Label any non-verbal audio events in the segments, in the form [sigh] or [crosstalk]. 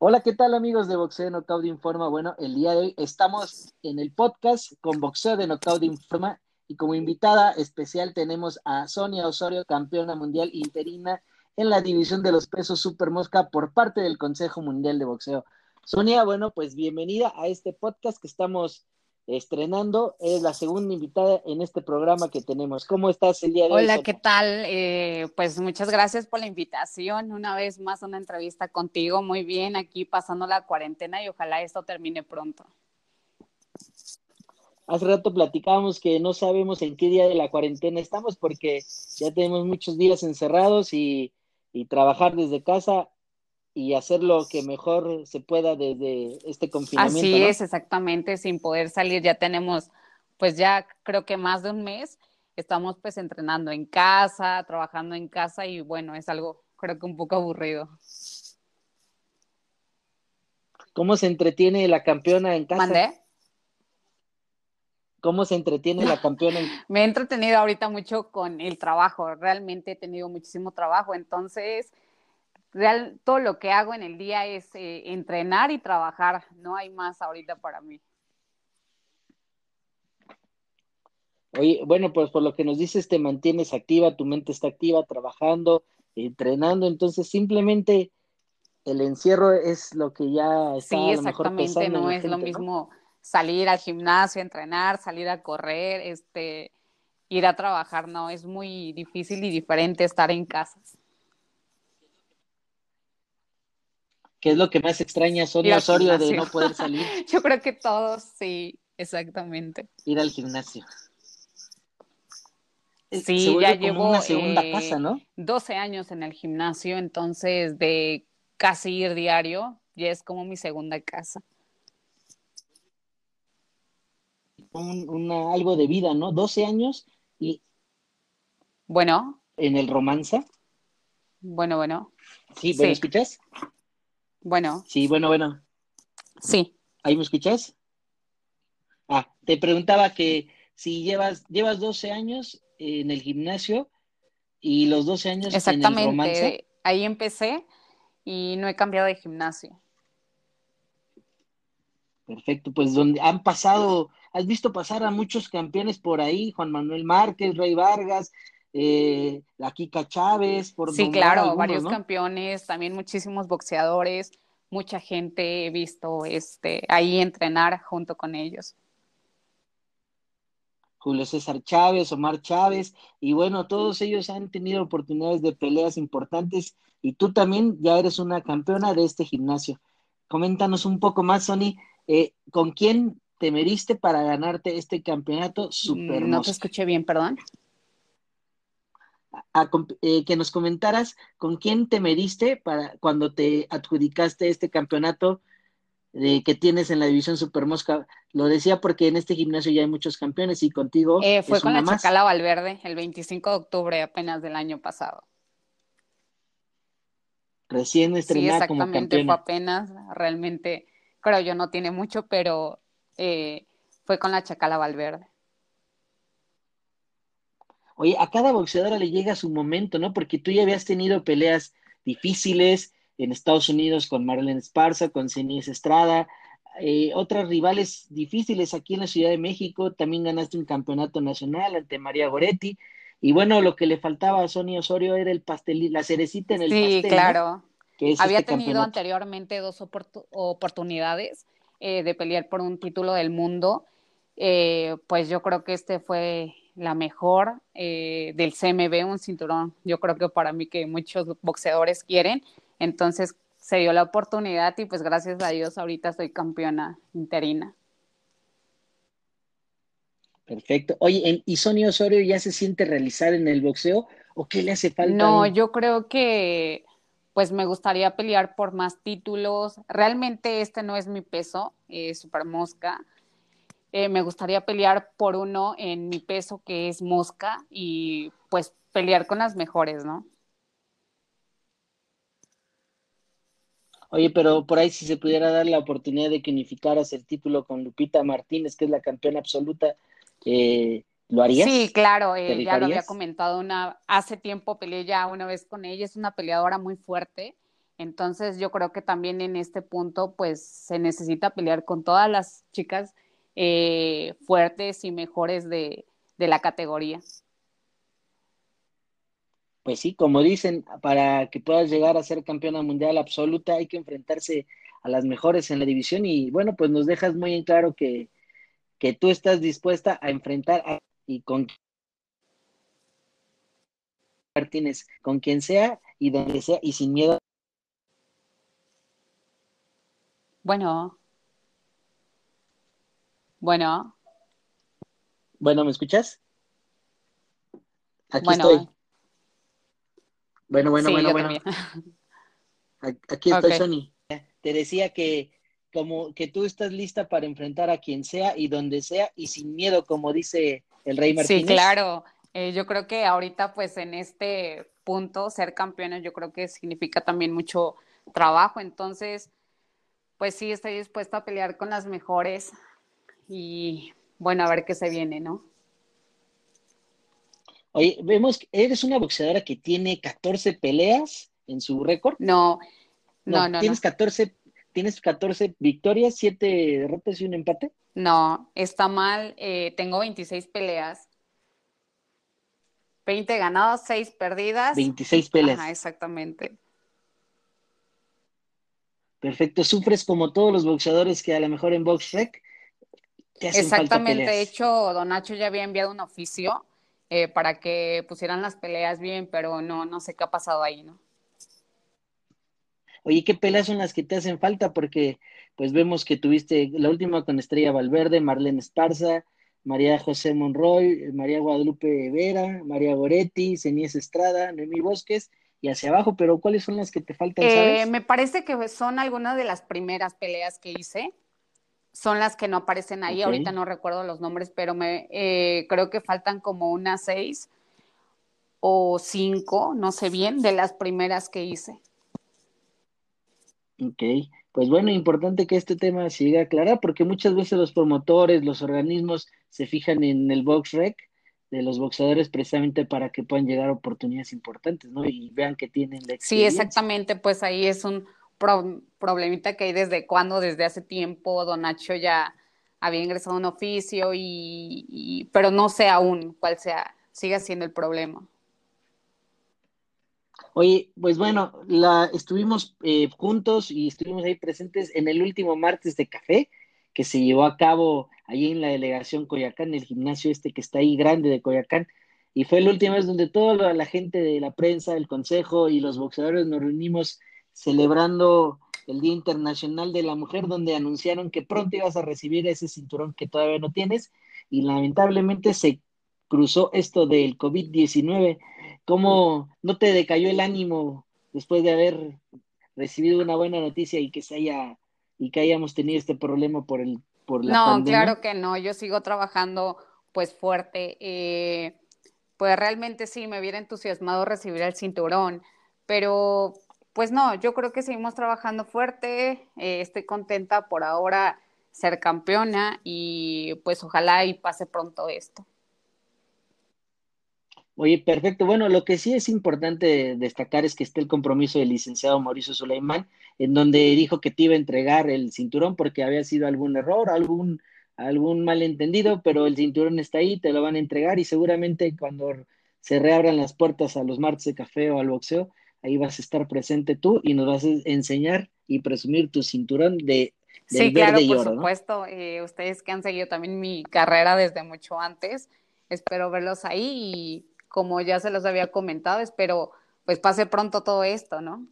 Hola, ¿qué tal amigos de Boxeo Knockout Informa? Bueno, el día de hoy estamos en el podcast con Boxeo de Knockout Informa y como invitada especial tenemos a Sonia Osorio, campeona mundial interina en la división de los pesos super mosca por parte del Consejo Mundial de Boxeo. Sonia, bueno, pues bienvenida a este podcast que estamos estrenando. Es la segunda invitada en este programa que tenemos. ¿Cómo estás el día de hoy? Hola, ¿qué tal? Eh, pues muchas gracias por la invitación. Una vez más una entrevista contigo. Muy bien, aquí pasando la cuarentena y ojalá esto termine pronto. Hace rato platicábamos que no sabemos en qué día de la cuarentena estamos porque ya tenemos muchos días encerrados y, y trabajar desde casa y hacer lo que mejor se pueda desde este confinamiento. Así es, exactamente, sin poder salir. Ya tenemos, pues ya creo que más de un mes, estamos pues entrenando en casa, trabajando en casa y bueno, es algo creo que un poco aburrido. ¿Cómo se entretiene la campeona en casa? ¿Mandé? ¿Cómo se entretiene la [laughs] campeona? En... Me he entretenido ahorita mucho con el trabajo, realmente he tenido muchísimo trabajo, entonces real, todo lo que hago en el día es eh, entrenar y trabajar, no hay más ahorita para mí. Oye, bueno, pues por lo que nos dices, te mantienes activa, tu mente está activa, trabajando, entrenando, entonces simplemente el encierro es lo que ya está sí, exactamente, no es lo mismo salir al gimnasio, entrenar, salir a correr, este, ir a trabajar, no, es muy difícil y diferente estar en casa. ¿Qué es lo que más extraña Sonia Osorio de no poder salir? [laughs] Yo creo que todos, sí, exactamente. Ir al gimnasio. Sí, ya llevo una segunda casa, ¿no? 12 años en el gimnasio, entonces de casi ir diario, ya es como mi segunda casa. Un, algo de vida, ¿no? 12 años y... Bueno. En el romanza. Bueno, bueno. Sí, ¿me escuchas? Bueno. Sí, bueno, bueno. Sí. ¿Ahí me escuchas? Ah, te preguntaba que si llevas, llevas 12 años en el gimnasio y los 12 años Exactamente. en el romance. Ahí empecé y no he cambiado de gimnasio. Perfecto, pues donde han pasado, has visto pasar a muchos campeones por ahí, Juan Manuel Márquez, Rey Vargas, eh, la Kika Chávez, por Sí, claro, varios campeones, también muchísimos boxeadores, mucha gente he visto este, ahí entrenar junto con ellos. Julio César Chávez, Omar Chávez, y bueno, todos ellos han tenido oportunidades de peleas importantes y tú también ya eres una campeona de este gimnasio. Coméntanos un poco más, Sony, eh, ¿con quién te meriste para ganarte este campeonato super No te escuché bien, perdón. Eh, que nos comentaras con quién te mediste para cuando te adjudicaste este campeonato de, que tienes en la división Super Mosca. Lo decía porque en este gimnasio ya hay muchos campeones y contigo. Eh, fue con la Chacala Valverde el 25 de octubre apenas del año pasado. Recién estrenada sí, exactamente, fue apenas, realmente, creo yo no tiene mucho, pero eh, fue con la Chacala Valverde. Oye, a cada boxeadora le llega su momento, ¿no? Porque tú ya habías tenido peleas difíciles en Estados Unidos con Marlene Esparza, con Ceniz Estrada, eh, otras rivales difíciles aquí en la Ciudad de México, también ganaste un campeonato nacional ante María Goretti, y bueno, lo que le faltaba a Sonia Osorio era el pastel, la cerecita en el pastel. Sí, claro. Que Había este tenido anteriormente dos oportunidades eh, de pelear por un título del mundo, eh, pues yo creo que este fue la mejor eh, del CMB, un cinturón, yo creo que para mí que muchos boxeadores quieren, entonces se dio la oportunidad y pues gracias a Dios ahorita soy campeona interina. Perfecto. Oye, ¿y Sonia Osorio ya se siente realizar en el boxeo o qué le hace falta? No, yo creo que pues me gustaría pelear por más títulos. Realmente este no es mi peso, eh, Super Mosca. Eh, me gustaría pelear por uno en mi peso que es mosca y pues pelear con las mejores, ¿no? Oye, pero por ahí si se pudiera dar la oportunidad de que unificaras el título con Lupita Martínez, que es la campeona absoluta, eh, ¿lo harías? Sí, claro, eh, ya lo había comentado una, hace tiempo peleé ya una vez con ella, es una peleadora muy fuerte Entonces yo creo que también en este punto pues se necesita pelear con todas las chicas eh, fuertes y mejores de, de la categoría. Pues sí, como dicen, para que puedas llegar a ser campeona mundial absoluta hay que enfrentarse a las mejores en la división y bueno, pues nos dejas muy en claro que, que tú estás dispuesta a enfrentar a, y con Martínez, con quien sea y donde sea y sin miedo. Bueno. Bueno. Bueno, ¿me escuchas? Aquí estoy. Bueno, bueno, bueno, bueno. Aquí estoy, Sony. Te decía que como que tú estás lista para enfrentar a quien sea y donde sea y sin miedo, como dice el Rey Martínez. Sí, claro. Eh, yo creo que ahorita, pues en este punto, ser campeones, yo creo que significa también mucho trabajo. Entonces, pues sí, estoy dispuesta a pelear con las mejores y bueno, a ver qué se viene, ¿no? Oye, vemos que eres una boxeadora que tiene 14 peleas en su récord. No, no, no. ¿Tienes 14 tienes 14 victorias, 7 derrotas y un empate? No, está mal. Eh, tengo 26 peleas. 20 ganados, 6 perdidas. 26 peleas. Ajá, exactamente. Perfecto. Sufres como todos los boxeadores que a lo mejor en BoxRec hacen Exactamente. de hecho, Don Nacho ya había enviado un oficio eh, para que pusieran las peleas bien, pero no, no sé qué ha pasado ahí, ¿no? Oye, ¿qué peleas son las que te hacen falta? Porque pues vemos que tuviste la última con Estrella Valverde, Marlene Esparza, María José Monroy, María Guadalupe Vera, María Goretti, Cenies Estrada, Noemí Bosques y hacia abajo, pero ¿cuáles son las que te faltan? Eh, me parece que son algunas de las primeras peleas que hice. Son las que no aparecen ahí. Ahorita no recuerdo los nombres, pero me eh, creo que faltan como unas seis o cinco, no sé bien, de las primeras que hice. Ok, pues bueno, importante que este tema se llegue a aclarar porque muchas veces los promotores, los organismos se fijan en el box rec de los boxeadores precisamente para que puedan llegar a oportunidades importantes, ¿no? Y vean que tienen la Sí, exactamente, pues ahí es un problemita que hay desde cuando, desde hace tiempo, Don Nacho ya había ingresado un oficio y pero no sé aún cuál sea, sigue siendo el problema. Oye, pues bueno, la, estuvimos eh, juntos y estuvimos ahí presentes en el último martes de café que se llevó a cabo ahí en la delegación Coyacán, el gimnasio este que está ahí grande de Coyacán. Y fue la última vez donde toda la gente de la prensa, el consejo y los boxeadores nos reunimos celebrando el Día Internacional de la Mujer, donde anunciaron que pronto ibas a recibir ese cinturón que todavía no tienes. Y lamentablemente se cruzó esto del COVID-19 ¿Cómo no te decayó el ánimo después de haber recibido una buena noticia y que se haya y que hayamos tenido este problema por el por la no, claro que no. Yo sigo trabajando pues fuerte. Eh, pues realmente sí me hubiera entusiasmado recibir el cinturón, pero pues no, yo creo que seguimos trabajando fuerte. Eh, estoy contenta por ahora ser campeona y pues ojalá y pase pronto esto. Oye, perfecto. Bueno, lo que sí es importante destacar es que está el compromiso del licenciado Mauricio Suleimán, en donde dijo que te iba a entregar el cinturón porque había sido algún error, algún, algún malentendido, pero el cinturón está ahí, te lo van a entregar y seguramente cuando se reabran las puertas a los martes de café o al boxeo, ahí vas a estar presente tú y nos vas a enseñar y presumir tu cinturón de sí, claro, por supuesto. Eh, ustedes que han seguido también mi carrera desde mucho antes, espero verlos ahí y como ya se los había comentado, espero pues pase pronto todo esto, ¿no?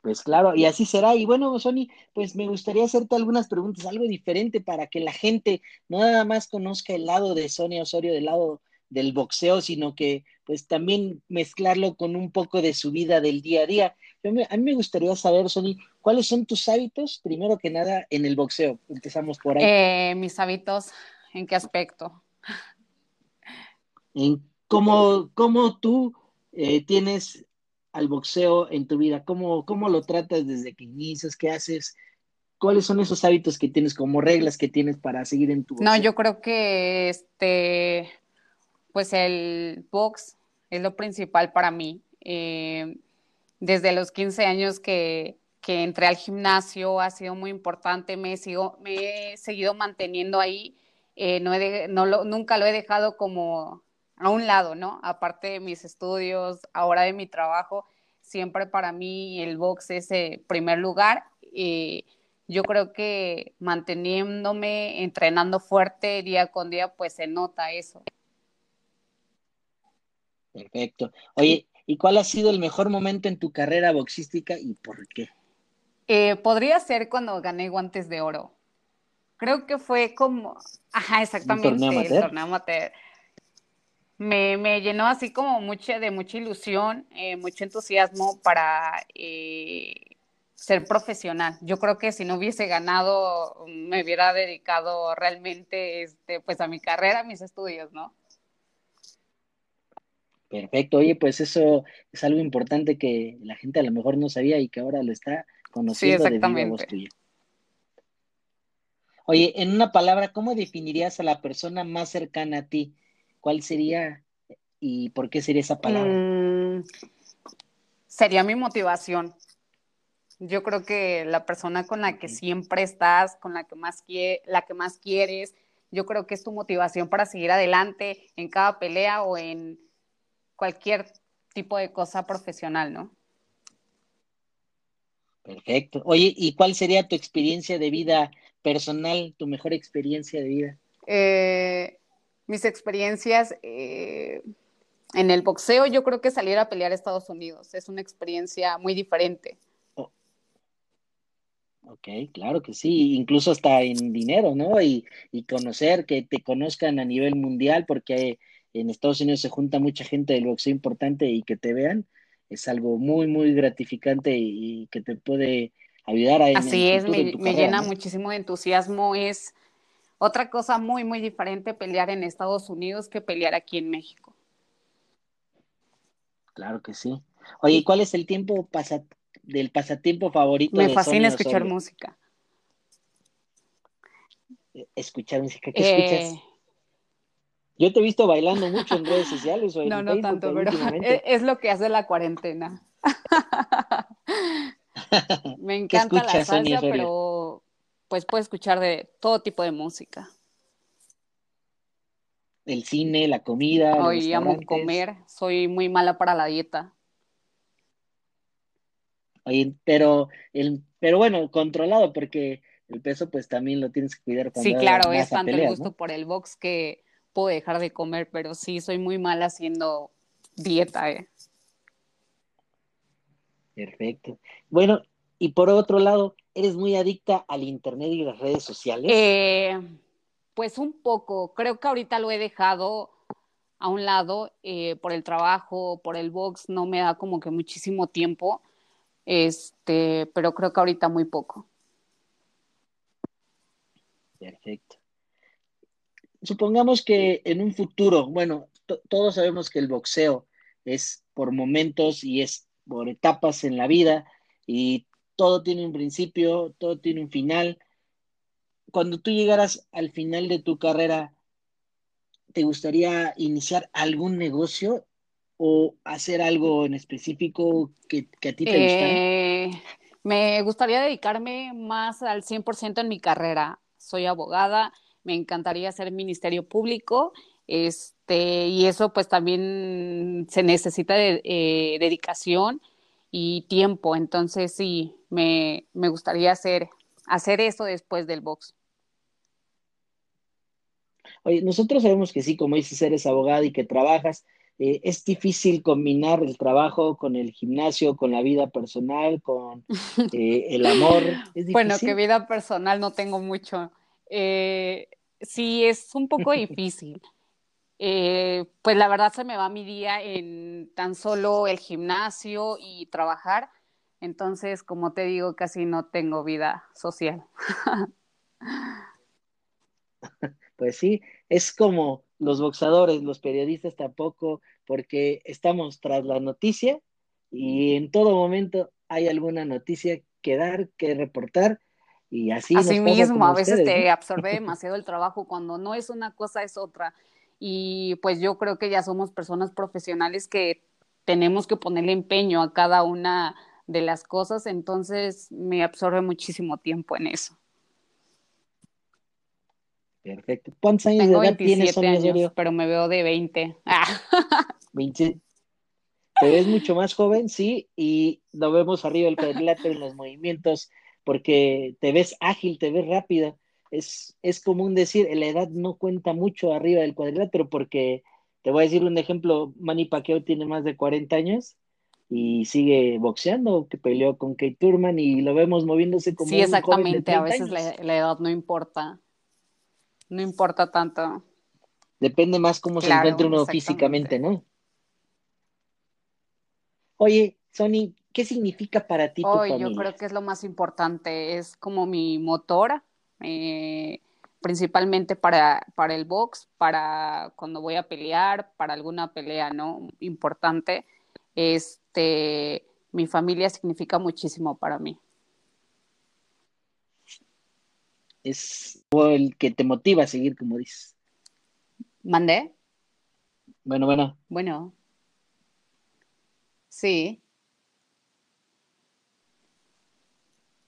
Pues claro, y así será. Y bueno, Sony, pues me gustaría hacerte algunas preguntas, algo diferente para que la gente no nada más conozca el lado de Sonia Osorio, del lado del boxeo, sino que pues también mezclarlo con un poco de su vida del día a día. a mí me gustaría saber, Sony, ¿cuáles son tus hábitos, primero que nada, en el boxeo? Empezamos por ahí. Eh, mis hábitos, ¿en qué aspecto? en cómo, cómo tú eh, tienes al boxeo en tu vida, cómo, cómo lo tratas desde que inicias, qué haces, cuáles son esos hábitos que tienes como reglas que tienes para seguir en tu boxeo? No, yo creo que este, pues el box es lo principal para mí. Eh, desde los 15 años que, entré al gimnasio ha sido muy importante, me, sigo, me he seguido manteniendo ahí, eh, no, he no lo, nunca lo he dejado como a un lado, ¿no? Aparte de mis estudios, ahora de mi trabajo, siempre para mí el box es el primer lugar. y yo creo que manteniéndome, entrenando fuerte día con día, pues se nota eso. Perfecto. Oye, ¿y cuál ha sido el mejor momento en tu carrera boxística y por qué? Eh, podría ser cuando gané guantes de oro. Creo que fue como, ajá, exactamente, ¿Un torneo el torneo amateur. Me, me, llenó así como mucha, de mucha ilusión, eh, mucho entusiasmo para eh, ser profesional. Yo creo que si no hubiese ganado, me hubiera dedicado realmente este, pues a mi carrera, a mis estudios, ¿no? Perfecto, oye, pues eso es algo importante que la gente a lo mejor no sabía y que ahora lo está conociendo sí, exactamente. de Oye, en una palabra, ¿cómo definirías a la persona más cercana a ti? ¿Cuál sería y por qué sería esa palabra? Mm, sería mi motivación. Yo creo que la persona con la que siempre estás, con la que más la que más quieres, yo creo que es tu motivación para seguir adelante en cada pelea o en cualquier tipo de cosa profesional, ¿no? Perfecto. Oye, ¿y cuál sería tu experiencia de vida personal, tu mejor experiencia de vida? Eh, mis experiencias eh, en el boxeo, yo creo que salir a pelear a Estados Unidos es una experiencia muy diferente. Oh. Ok, claro que sí, incluso hasta en dinero, ¿no? Y, y conocer, que te conozcan a nivel mundial, porque en Estados Unidos se junta mucha gente del boxeo importante y que te vean, es algo muy, muy gratificante y, que te puede ayudar a... Así es, me, llena muchísimo de entusiasmo, es otra cosa muy, muy diferente pelear en Estados Unidos que pelear aquí en México. Claro que sí. Oye, ¿cuál es el tiempo del pasatiempo favorito? Me fascina escuchar música. Escuchar música, ¿qué escuchas? Yo te he visto bailando mucho en redes sociales. O no, no tanto, pero es, lo que hace la cuarentena. [laughs] Me encanta la salsa, pero pues puedo escuchar de todo tipo de música. El cine, la comida. Hoy amo comer, soy muy mala para la dieta. Oye, pero, el, pero bueno, controlado, porque el peso pues también lo tienes que cuidar. sí, claro, es tanto el gusto por el box que puedo dejar de comer, pero sí soy muy mal haciendo dieta. Eh. Perfecto. Bueno, y por otro lado, ¿eres muy adicta al Internet y las redes sociales? Eh, pues un poco. Creo que ahorita lo he dejado a un lado eh, por el trabajo, por el box, no me da como que muchísimo tiempo, este, pero creo que ahorita muy poco. Perfecto supongamos que en un futuro, bueno, todos sabemos que el boxeo es por momentos y es por etapas en la vida y todo tiene un principio, todo tiene un final. Cuando tú llegaras al final de tu carrera, ¿te gustaría iniciar algún negocio o hacer algo en específico que, a ti te gustara? Eh, me gustaría dedicarme más al 100% en mi carrera. Soy abogada me encantaría hacer ministerio público, este, y eso pues también se necesita de eh, dedicación y tiempo, entonces sí, me, gustaría hacer, hacer eso después del box. Oye, nosotros sabemos que sí, como dices, eres abogada y que trabajas. Eh, es difícil combinar el trabajo con el gimnasio, con la vida personal, con eh, el amor. [laughs] bueno, que vida personal no tengo mucho. Eh, sí, es un poco difícil. [laughs] Eh, pues la verdad se me va mi día en tan solo el gimnasio y trabajar. Entonces, como te digo, casi no tengo vida social. [laughs] Pues sí, es como los boxadores, los periodistas tampoco, porque estamos tras la noticia y en todo momento hay alguna noticia que dar, que reportar y así. Así mismo, a veces te absorbe [laughs] demasiado el trabajo, cuando no es una cosa es otra. Y pues yo creo que ya somos personas profesionales que tenemos que ponerle empeño a cada una de las cosas, entonces me absorbe muchísimo tiempo en eso. Perfecto. ¿Cuántos años de edad tienes, años, Pero me veo de 20. 20. Te ves mucho más joven, sí, y lo vemos arriba del cuadrilátero en los movimientos, porque te ves ágil, te ves rápida. Es, es común decir, la edad no cuenta mucho arriba del cuadrilátero, porque te voy a decir un ejemplo, Manny Pacquiao tiene más de 40 años y sigue boxeando, que peleó con Kate Turman y lo vemos moviéndose como Sí, exactamente, a veces la, edad no importa, no importa tanto. Depende más cómo se encuentre uno físicamente, ¿no? Oye, Sony, ¿qué significa para ti tu Hoy, Yo creo que es lo más importante, es como mi motor, eh, principalmente para, para el box, para cuando voy a pelear, para alguna pelea, ¿no? Importante. Este, mi familia significa muchísimo para mí. Es el que te motiva a seguir, como dices. ¿Mandé? Bueno, bueno. Bueno. Sí.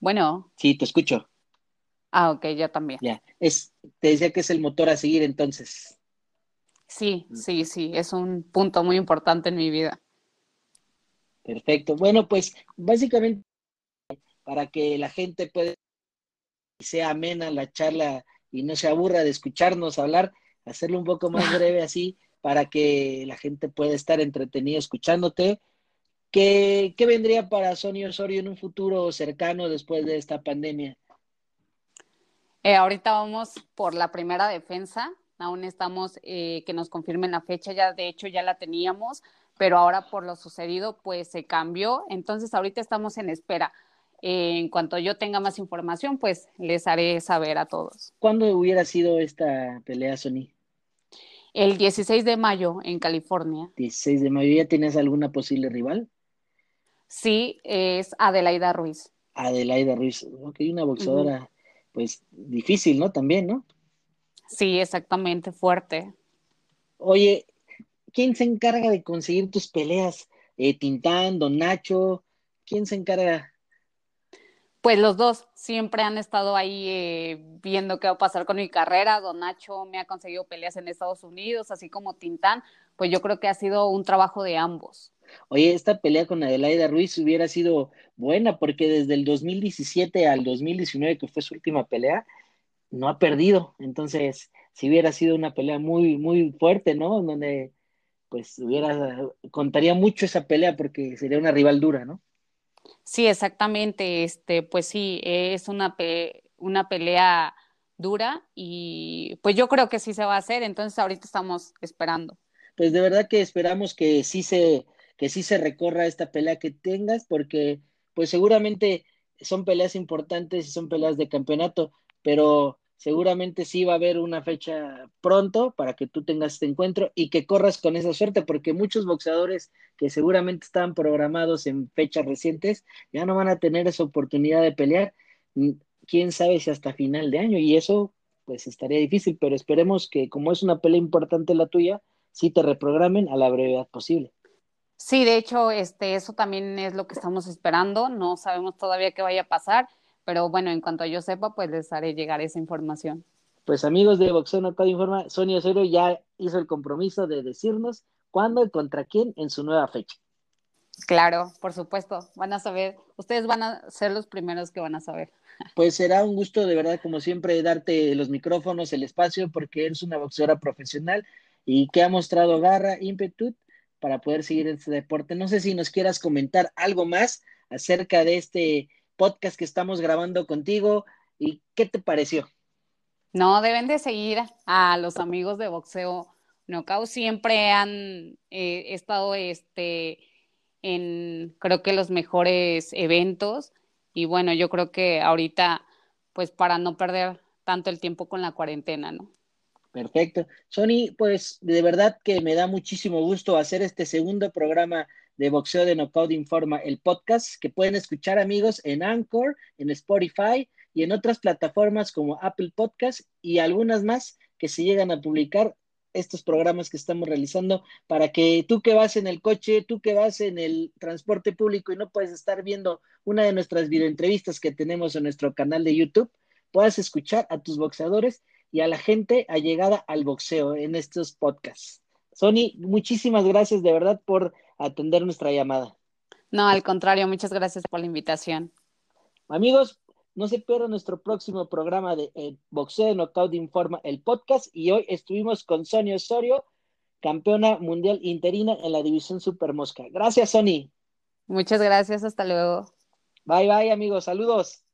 Bueno. Sí, te escucho. Ah, ok, yo también. Ya, es, te decía que es el motor a seguir entonces. Sí, mm. sí, sí, es un punto muy importante en mi vida. Perfecto. Bueno, pues básicamente para que la gente pueda sea amena la charla y no se aburra de escucharnos hablar, hacerlo un poco más [laughs] breve así para que la gente pueda estar entretenida escuchándote. ¿Qué, ¿Qué vendría para Sony Osorio en un futuro cercano después de esta pandemia? Eh, ahorita vamos por la primera defensa, aún estamos eh, que nos confirmen la fecha, ya de hecho ya la teníamos, pero ahora por lo sucedido pues se cambió, entonces ahorita estamos en espera. Eh, en cuanto yo tenga más información, pues les haré saber a todos. ¿Cuándo hubiera sido esta pelea, Sony? El 16 de mayo en California. 16 de mayo, ¿ya tienes alguna posible rival? Sí, es Adelaida Ruiz. Adelaida Ruiz, ok, una boxeadora pues difícil, ¿no? También, ¿no? Sí, exactamente, fuerte. Oye, ¿quién se encarga de conseguir tus peleas? Eh, Tintán, Don Nacho, ¿quién se encarga? Pues los dos siempre han estado ahí eh, viendo qué va a pasar con mi carrera. Don Nacho me ha conseguido peleas en Estados Unidos, así como Tintán. Pues yo creo que ha sido un trabajo de ambos. Oye, esta pelea con Adelaida Ruiz hubiera sido buena porque desde el 2017 al 2019, que fue su última pelea, no ha perdido. Entonces, si hubiera sido una pelea muy, muy fuerte, ¿no? donde, pues, hubiera, contaría mucho esa pelea porque sería una rival dura, ¿no? Sí, exactamente. Este, pues sí, es una, una pelea dura y pues yo creo que sí se va a hacer. Entonces, ahorita estamos esperando. Pues de verdad que esperamos que sí se que sí se recorra esta pelea que tengas, porque pues seguramente son peleas importantes y son peleas de campeonato, pero seguramente sí va a haber una fecha pronto para que tú tengas este encuentro y que corras con esa suerte, porque muchos boxeadores que seguramente estaban programados en fechas recientes ya no van a tener esa oportunidad de pelear, quién sabe si hasta final de año, y eso pues estaría difícil, pero esperemos que como es una pelea importante la tuya, sí te reprogramen a la brevedad posible. Sí, de hecho, este, eso también es lo que estamos esperando. No sabemos todavía qué vaya a pasar, pero bueno, en cuanto yo sepa, pues les haré llegar esa información. Pues amigos de Boxeo No Informa, Sonia Cero ya hizo el compromiso de decirnos cuándo y contra quién en su nueva fecha. Claro, por supuesto, van a saber, ustedes van a ser los primeros que van a saber. Pues será un gusto de verdad, como siempre, darte los micrófonos, el espacio, porque eres una boxeadora profesional y que ha mostrado garra, ímpetu para poder seguir este deporte. No sé si nos quieras comentar algo más acerca de este podcast que estamos grabando contigo y qué te pareció. No, deben de seguir a los amigos de boxeo Knockout. Siempre han eh, estado este, en, creo que los mejores eventos. Y bueno, yo creo que ahorita, pues para no perder tanto el tiempo con la cuarentena, ¿no? Perfecto. Sony, pues de verdad que me da muchísimo gusto hacer este segundo programa de Boxeo de Knockout Informa, el podcast que pueden escuchar amigos en Anchor, en Spotify y en otras plataformas como Apple Podcast y algunas más que se llegan a publicar estos programas que estamos realizando para que tú que vas en el coche, tú que vas en el transporte público y no puedes estar viendo una de nuestras videoentrevistas que tenemos en nuestro canal de YouTube, puedas escuchar a tus boxeadores y a la gente allegada al boxeo en estos podcasts. Sony, muchísimas gracias de verdad por atender nuestra llamada. No, al contrario, muchas gracias por la invitación. Amigos, no se pierdan nuestro próximo programa de eh, Boxeo de Knockout Informa, el podcast, y hoy estuvimos con Sonia Osorio, campeona mundial interina en la división Super Mosca. Gracias, Sony. Muchas gracias, hasta luego. Bye, bye, amigos, saludos.